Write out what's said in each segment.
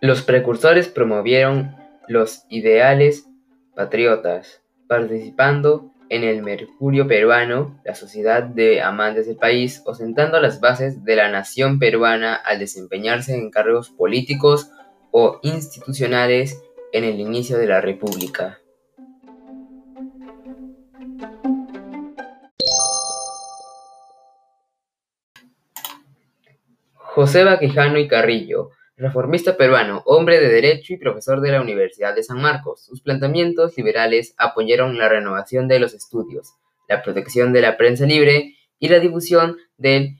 Los precursores promovieron los ideales patriotas, participando en el Mercurio Peruano, la sociedad de amantes del país, ostentando las bases de la nación peruana al desempeñarse en cargos políticos o institucionales en el inicio de la República. José Vaquejano y Carrillo, reformista peruano, hombre de derecho y profesor de la Universidad de San Marcos. Sus planteamientos liberales apoyaron la renovación de los estudios, la protección de la prensa libre y la difusión del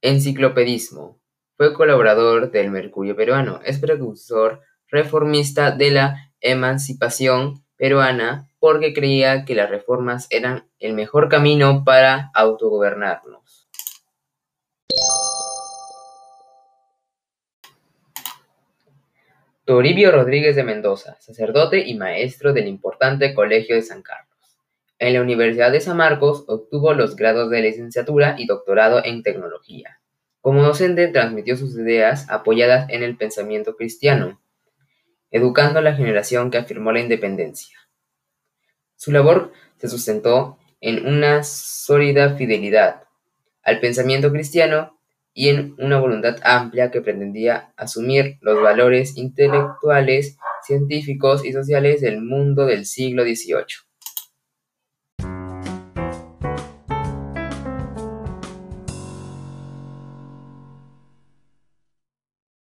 enciclopedismo. Fue colaborador del Mercurio Peruano, es precursor reformista de la emancipación peruana porque creía que las reformas eran el mejor camino para autogobernarnos. Toribio Rodríguez de Mendoza, sacerdote y maestro del importante Colegio de San Carlos. En la Universidad de San Marcos obtuvo los grados de licenciatura y doctorado en tecnología. Como docente transmitió sus ideas apoyadas en el pensamiento cristiano, educando a la generación que afirmó la independencia. Su labor se sustentó en una sólida fidelidad al pensamiento cristiano y en una voluntad amplia que pretendía asumir los valores intelectuales, científicos y sociales del mundo del siglo XVIII.